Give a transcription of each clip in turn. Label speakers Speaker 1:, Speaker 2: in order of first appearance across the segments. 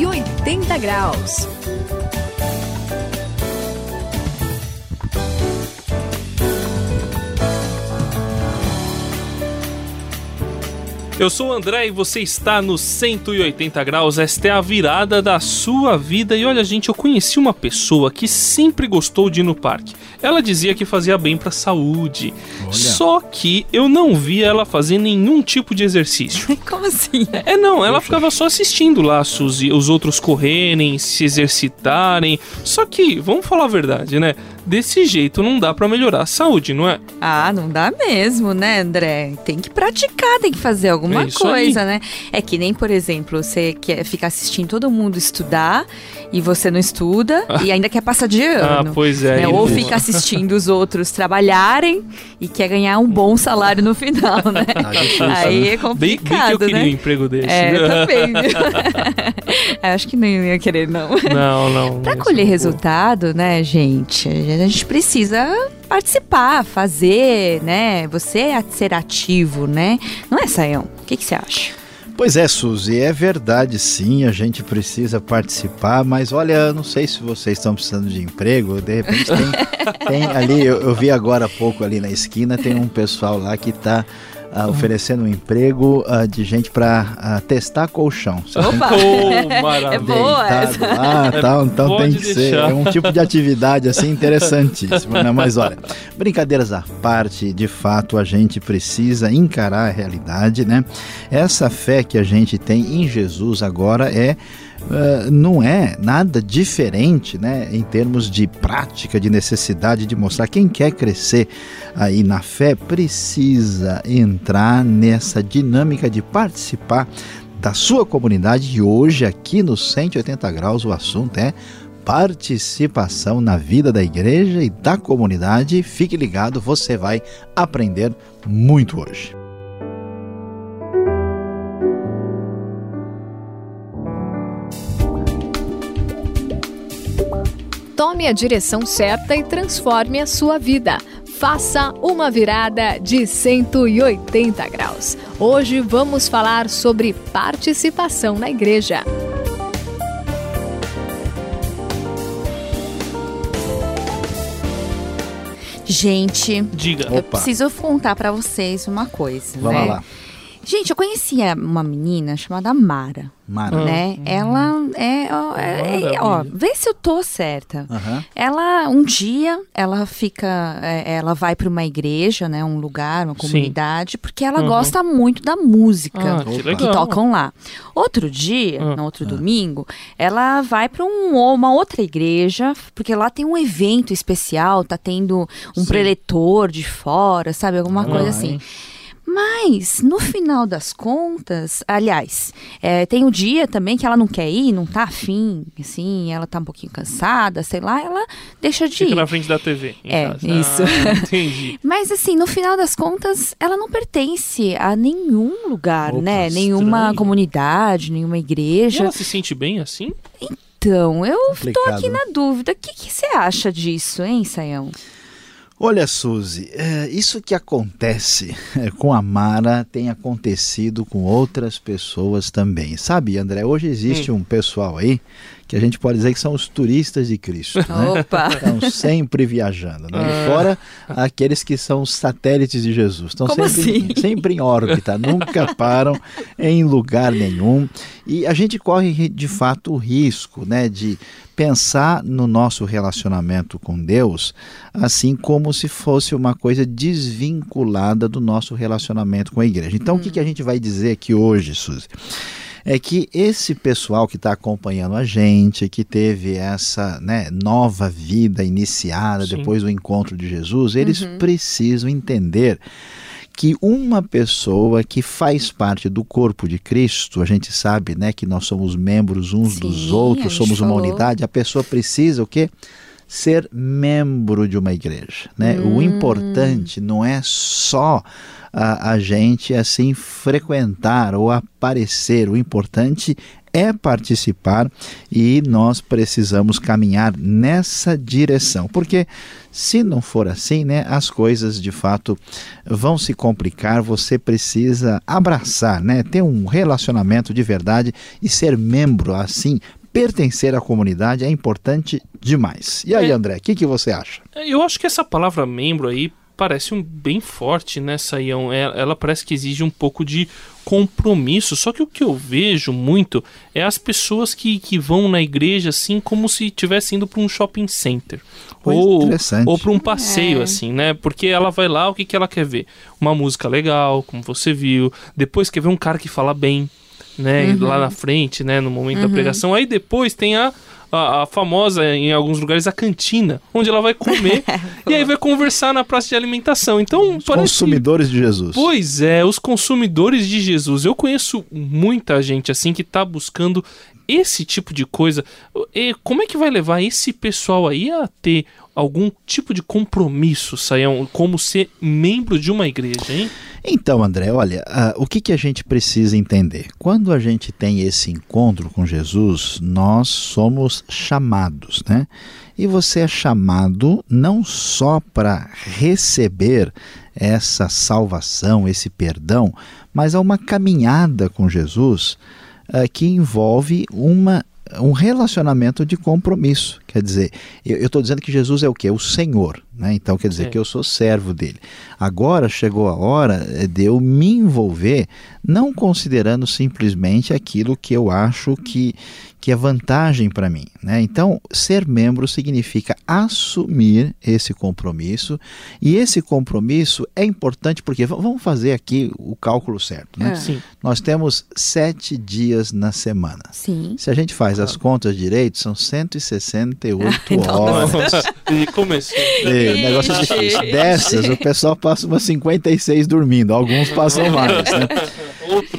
Speaker 1: 180 graus.
Speaker 2: Eu sou o André e você está no 180 graus. Esta é a virada da sua vida. E olha, gente, eu conheci uma pessoa que sempre gostou de ir no parque. Ela dizia que fazia bem para a saúde. Olha. Só que eu não via ela fazer nenhum tipo de exercício.
Speaker 1: Como assim?
Speaker 2: É, não, ela Poxa. ficava só assistindo lá os, os outros correrem, se exercitarem. Só que, vamos falar a verdade, né? Desse jeito não dá para melhorar a saúde, não é?
Speaker 1: Ah, não dá mesmo, né, André? Tem que praticar, tem que fazer alguma é coisa, aí. né? É que nem, por exemplo, você quer ficar assistindo todo mundo estudar e você não estuda e ainda quer passar de ah, ano.
Speaker 2: Ah, pois é.
Speaker 1: Né? Ou fica assistindo os outros trabalhar e quer ganhar um bom salário no final, né? Ah, Aí é complicado, bem, bem que eu
Speaker 2: queria
Speaker 1: né?
Speaker 2: um emprego desse.
Speaker 1: É, eu também. Acho que não ia querer, não.
Speaker 2: Não, não.
Speaker 1: pra colher resultado, né, gente, a gente precisa participar, fazer, né? Você é ser ativo, né? Não é, Saião? O que, que você acha?
Speaker 3: Pois é, Suzy, é verdade sim, a gente precisa participar, mas olha, não sei se vocês estão precisando de emprego, de repente tem, tem ali, eu, eu, vi agora há pouco ali na esquina, tem um pessoal lá que está uh, oferecendo um emprego uh, de gente para uh, ah, testar colchão.
Speaker 1: Opa!
Speaker 2: Oh,
Speaker 1: é boa essa.
Speaker 3: Ah, tá, então tem que ser. É um tipo de atividade assim interessantíssimo, né? Mas olha, brincadeiras à parte, de fato a gente precisa encarar a realidade, né? Essa fé que a gente tem em Jesus agora é uh, não é nada diferente né, em termos de prática, de necessidade de mostrar. Quem quer crescer aí na fé precisa entrar nessa dinâmica de participar da sua comunidade. E hoje, aqui no 180 Graus, o assunto é participação na vida da igreja e da comunidade. Fique ligado, você vai aprender muito hoje.
Speaker 1: Tome a direção certa e transforme a sua vida. Faça uma virada de 180 graus. Hoje vamos falar sobre participação na igreja. Gente,
Speaker 2: diga.
Speaker 1: Eu Opa. preciso contar para vocês uma coisa,
Speaker 3: Vamos
Speaker 1: né?
Speaker 3: lá.
Speaker 1: Gente, eu conhecia uma menina chamada Mara.
Speaker 3: Mara.
Speaker 1: Né? Uhum. Ela é, ó, é, ó, vê se eu tô certa. Uhum. Ela um dia ela fica, é, ela vai para uma igreja, né, um lugar, uma comunidade, Sim. porque ela uhum. gosta muito da música ah, que, que, tocam lá. Outro dia, no outro domingo, ela vai para um, uma outra igreja, porque lá tem um evento especial, tá tendo um Sim. preletor de fora, sabe, alguma coisa assim. Mas, no final das contas, aliás, é, tem um dia também que ela não quer ir, não tá afim, assim, ela tá um pouquinho cansada, sei lá, ela deixa de
Speaker 2: Fica
Speaker 1: ir.
Speaker 2: na frente da TV.
Speaker 1: É,
Speaker 2: casa.
Speaker 1: isso.
Speaker 2: Ah, entendi.
Speaker 1: Mas, assim, no final das contas, ela não pertence a nenhum lugar, Opa, né? Estranho. Nenhuma comunidade, nenhuma igreja. E
Speaker 2: ela se sente bem assim?
Speaker 1: Então, eu Complicado. tô aqui na dúvida. O que, você acha disso, hein, Saião?
Speaker 3: Olha, Suzy, é, isso que acontece é, com a Mara tem acontecido com outras pessoas também. Sabe, André, hoje existe hum. um pessoal aí que a gente pode dizer que são os turistas de Cristo. Né?
Speaker 1: Opa!
Speaker 3: Estão sempre viajando. Né? Ah. Fora aqueles que são os satélites de Jesus. Estão
Speaker 1: Como
Speaker 3: sempre,
Speaker 1: assim?
Speaker 3: sempre em órbita, nunca param em lugar nenhum. E a gente corre, de fato, o risco né, de pensar no nosso relacionamento com Deus assim como se fosse uma coisa desvinculada do nosso relacionamento com a igreja. Então, hum. o que, que a gente vai dizer aqui hoje, Suzy? é que esse pessoal que está acompanhando a gente, que teve essa né, nova vida iniciada Sim. depois do encontro de Jesus, eles uhum. precisam entender que uma pessoa que faz parte do corpo de Cristo, a gente sabe, né, que nós somos membros uns Sim, dos outros, somos uma unidade, a pessoa precisa o quê? Ser membro de uma igreja. Né? Hum. O importante não é só a, a gente assim frequentar ou aparecer, o importante é participar e nós precisamos caminhar nessa direção, porque se não for assim, né, as coisas de fato vão se complicar. Você precisa abraçar, né, ter um relacionamento de verdade e ser membro assim. Pertencer à comunidade é importante demais. E aí, é. André, o que, que você acha?
Speaker 2: É, eu acho que essa palavra membro aí parece um bem forte nessa né, Ião. É, ela parece que exige um pouco de compromisso. Só que o que eu vejo muito é as pessoas que, que vão na igreja assim como se estivesse indo para um shopping center. ou ou para um passeio, é. assim, né? Porque ela vai lá, o que, que ela quer ver? Uma música legal, como você viu. Depois quer ver um cara que fala bem, né? Uhum. Lá na frente, né? No momento uhum. da pregação. Aí depois tem a a, a, famosa, em alguns lugares, a cantina, onde ela vai comer e aí vai conversar na praça de alimentação. Então,
Speaker 3: os consumidores de Jesus.
Speaker 2: Pois é, os consumidores de Jesus. Eu conheço muita gente assim que está buscando esse tipo de coisa. E como é que vai levar esse pessoal aí a ter algum tipo de compromisso, Saião, como ser membro de uma igreja, hein?
Speaker 3: Então, André, olha, uh, o que, que a gente precisa entender? Quando a gente tem esse encontro com Jesus, nós somos chamados, né? E você é chamado não só para receber essa salvação, esse perdão, mas a uma caminhada com Jesus uh, que envolve uma um relacionamento de compromisso. Quer dizer, eu estou dizendo que Jesus é o que? O Senhor. Né? Então quer dizer Sim. que eu sou servo dele. Agora chegou a hora de eu me envolver, não considerando simplesmente aquilo que eu acho que, que é vantagem para mim. Né? Então, ser membro significa assumir esse compromisso, e esse compromisso é importante porque, vamos fazer aqui o cálculo certo. Né?
Speaker 2: É.
Speaker 3: Nós temos sete dias na semana.
Speaker 1: Sim.
Speaker 3: Se a gente faz as contas direito, são 168 horas.
Speaker 2: e começou.
Speaker 3: E, o negócio é difícil. Dessas, o pessoal passa umas 56 dormindo, alguns passam mais, né?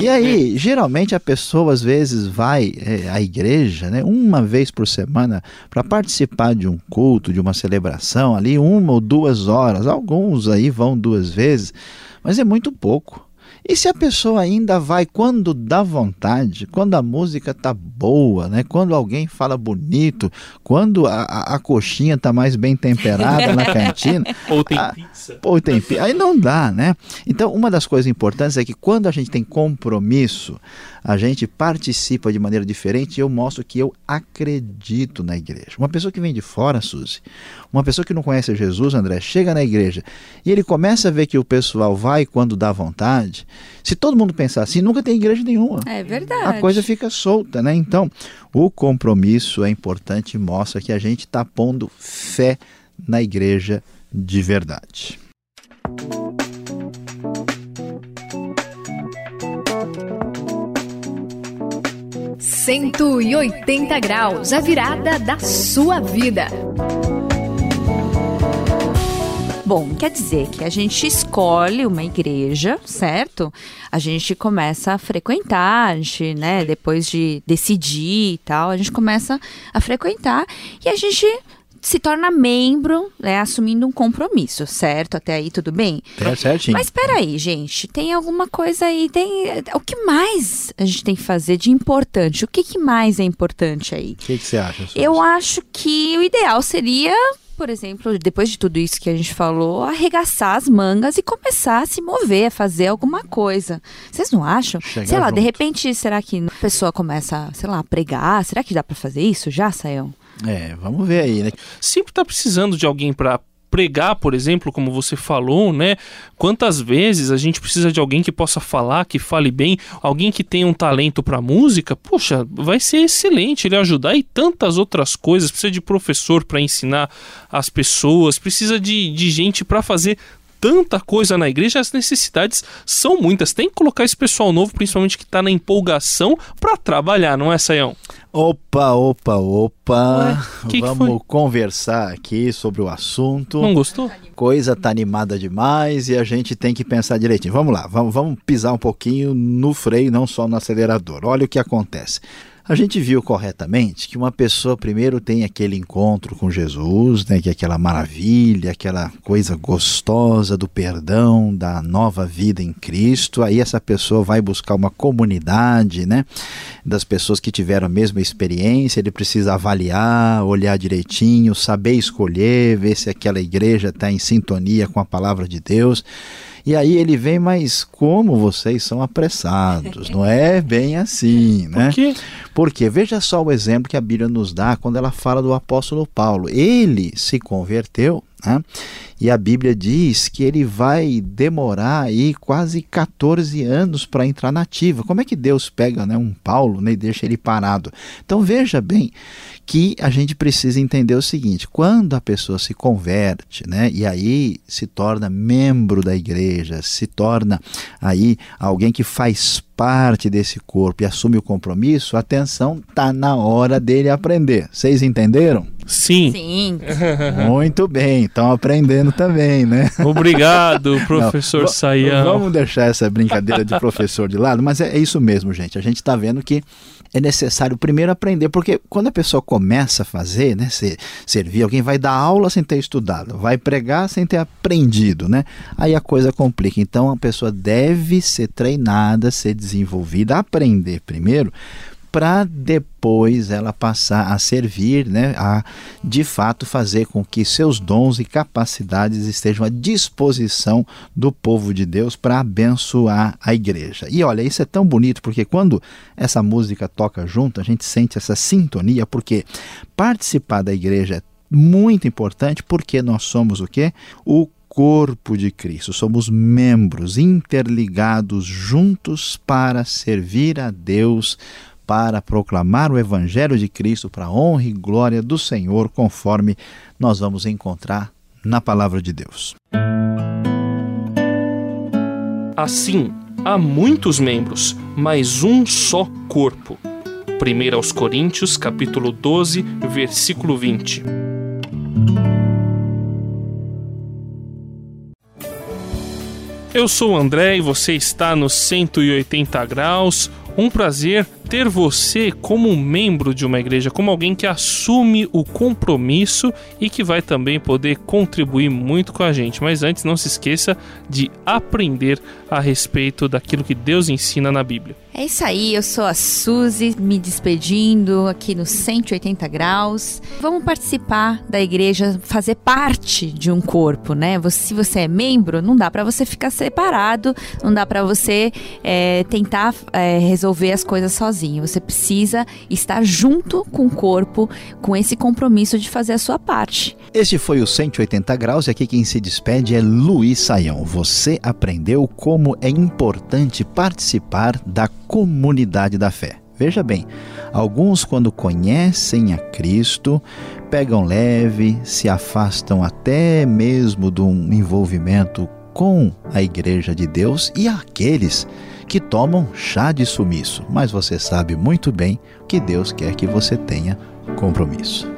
Speaker 3: E aí, geralmente a pessoa às vezes vai é, à igreja, né, uma vez por semana, para participar de um culto, de uma celebração ali, uma ou duas horas. Alguns aí vão duas vezes, mas é muito pouco. E se a pessoa ainda vai quando dá vontade, quando a música tá boa, né? Quando alguém fala bonito, quando a, a, a coxinha tá mais bem temperada na cantina,
Speaker 2: ou tem a, pizza.
Speaker 3: Ou tem pizza. Aí não dá, né? Então, uma das coisas importantes é que quando a gente tem compromisso, a gente participa de maneira diferente e eu mostro que eu acredito na igreja. Uma pessoa que vem de fora, Suzy, uma pessoa que não conhece Jesus, André, chega na igreja e ele começa a ver que o pessoal vai quando dá vontade. Se todo mundo pensar assim, nunca tem igreja nenhuma.
Speaker 1: É verdade.
Speaker 3: A coisa fica solta, né? Então, o compromisso é importante e mostra que a gente está pondo fé na igreja de verdade.
Speaker 4: 180 graus, a virada da sua vida.
Speaker 1: Bom, quer dizer que a gente escolhe uma igreja, certo? A gente começa a frequentar, a gente, né, depois de decidir e tal, a gente começa a frequentar e a gente se torna membro, né, assumindo um compromisso, certo? Até aí tudo bem?
Speaker 3: É certinho.
Speaker 1: Mas peraí, gente, tem alguma coisa aí, tem... O que mais a gente tem que fazer de importante? O que, que mais é importante aí?
Speaker 3: O que, que você acha?
Speaker 1: Eu acho que o ideal seria por exemplo, depois de tudo isso que a gente falou, arregaçar as mangas e começar a se mover, a fazer alguma coisa. Vocês não acham? Chegar sei lá, junto. de repente, será que a pessoa começa, sei lá, a pregar? Será que dá para fazer isso já, Sayão?
Speaker 3: É, vamos ver aí, né?
Speaker 2: Sempre tá precisando de alguém para pregar, por exemplo, como você falou, né? Quantas vezes a gente precisa de alguém que possa falar, que fale bem, alguém que tenha um talento para música? Poxa, vai ser excelente ele ajudar e tantas outras coisas. Precisa de professor para ensinar as pessoas, precisa de, de gente para fazer tanta coisa na igreja, as necessidades são muitas. Tem que colocar esse pessoal novo, principalmente que está na empolgação, para trabalhar, não é, Saião?
Speaker 3: Opa, opa, opa. Que Vamos que conversar aqui sobre o assunto.
Speaker 2: Não gostou?
Speaker 3: Coisa tá animada demais e a gente tem que pensar direitinho. Vamos lá, vamos, vamos pisar um pouquinho no freio, não só no acelerador. Olha o que acontece. A gente viu corretamente que uma pessoa primeiro tem aquele encontro com Jesus, né, que é aquela maravilha, aquela coisa gostosa do perdão, da nova vida em Cristo. Aí essa pessoa vai buscar uma comunidade, né, das pessoas que tiveram a mesma experiência. Ele precisa avaliar, olhar direitinho, saber escolher, ver se aquela igreja está em sintonia com a palavra de Deus. E aí ele vem, mas como vocês são apressados? Não é bem assim, né?
Speaker 2: Por quê?
Speaker 3: Porque veja só o exemplo que a Bíblia nos dá quando ela fala do apóstolo Paulo. Ele se converteu, né? E a Bíblia diz que ele vai demorar aí quase 14 anos para entrar na ativa. Como é que Deus pega né, um Paulo né, e deixa ele parado? Então veja bem que a gente precisa entender o seguinte: quando a pessoa se converte, né, e aí se torna membro da igreja, se torna aí alguém que faz parte desse corpo e assume o compromisso, atenção, tá na hora dele aprender. Vocês entenderam?
Speaker 2: Sim.
Speaker 1: Sim.
Speaker 3: Muito bem, estão aprendendo também, né?
Speaker 2: Obrigado, professor Não, Sayão.
Speaker 3: Vamos deixar essa brincadeira de professor de lado, mas é, é isso mesmo, gente. A gente está vendo que é necessário primeiro aprender, porque quando a pessoa começa a fazer, né, servir, alguém vai dar aula sem ter estudado, vai pregar sem ter aprendido, né? Aí a coisa complica. Então a pessoa deve ser treinada, ser desenvolvida, aprender primeiro, para depois ela passar a servir, né, a de fato fazer com que seus dons e capacidades estejam à disposição do povo de Deus para abençoar a igreja. E olha, isso é tão bonito porque quando essa música toca junto, a gente sente essa sintonia, porque participar da igreja é muito importante porque nós somos o quê? O corpo de Cristo, somos membros interligados juntos para servir a Deus para proclamar o Evangelho de Cristo para a honra e glória do Senhor, conforme nós vamos encontrar na palavra de Deus.
Speaker 2: Assim, há muitos membros, mas um só corpo. 1 aos Coríntios, capítulo 12, versículo 20. Eu sou o André e você está no 180 graus. Um prazer ter você como membro de uma igreja, como alguém que assume o compromisso e que vai também poder contribuir muito com a gente. Mas antes, não se esqueça de aprender a respeito daquilo que Deus ensina na Bíblia.
Speaker 1: É isso aí, eu sou a Suzy, me despedindo aqui no 180 graus. Vamos participar da igreja, fazer parte de um corpo, né? Se você é membro, não dá para você ficar separado, não dá para você é, tentar é, resolver as coisas sozinho. Você precisa estar junto com o corpo, com esse compromisso de fazer a sua parte.
Speaker 3: Este foi o 180 graus e aqui quem se despede é Luiz Saião. Você aprendeu como é importante participar da comunidade da fé. Veja bem, alguns, quando conhecem a Cristo, pegam leve, se afastam até mesmo de um envolvimento com a Igreja de Deus, e aqueles que tomam chá de sumiço. Mas você sabe muito bem que Deus quer que você tenha compromisso.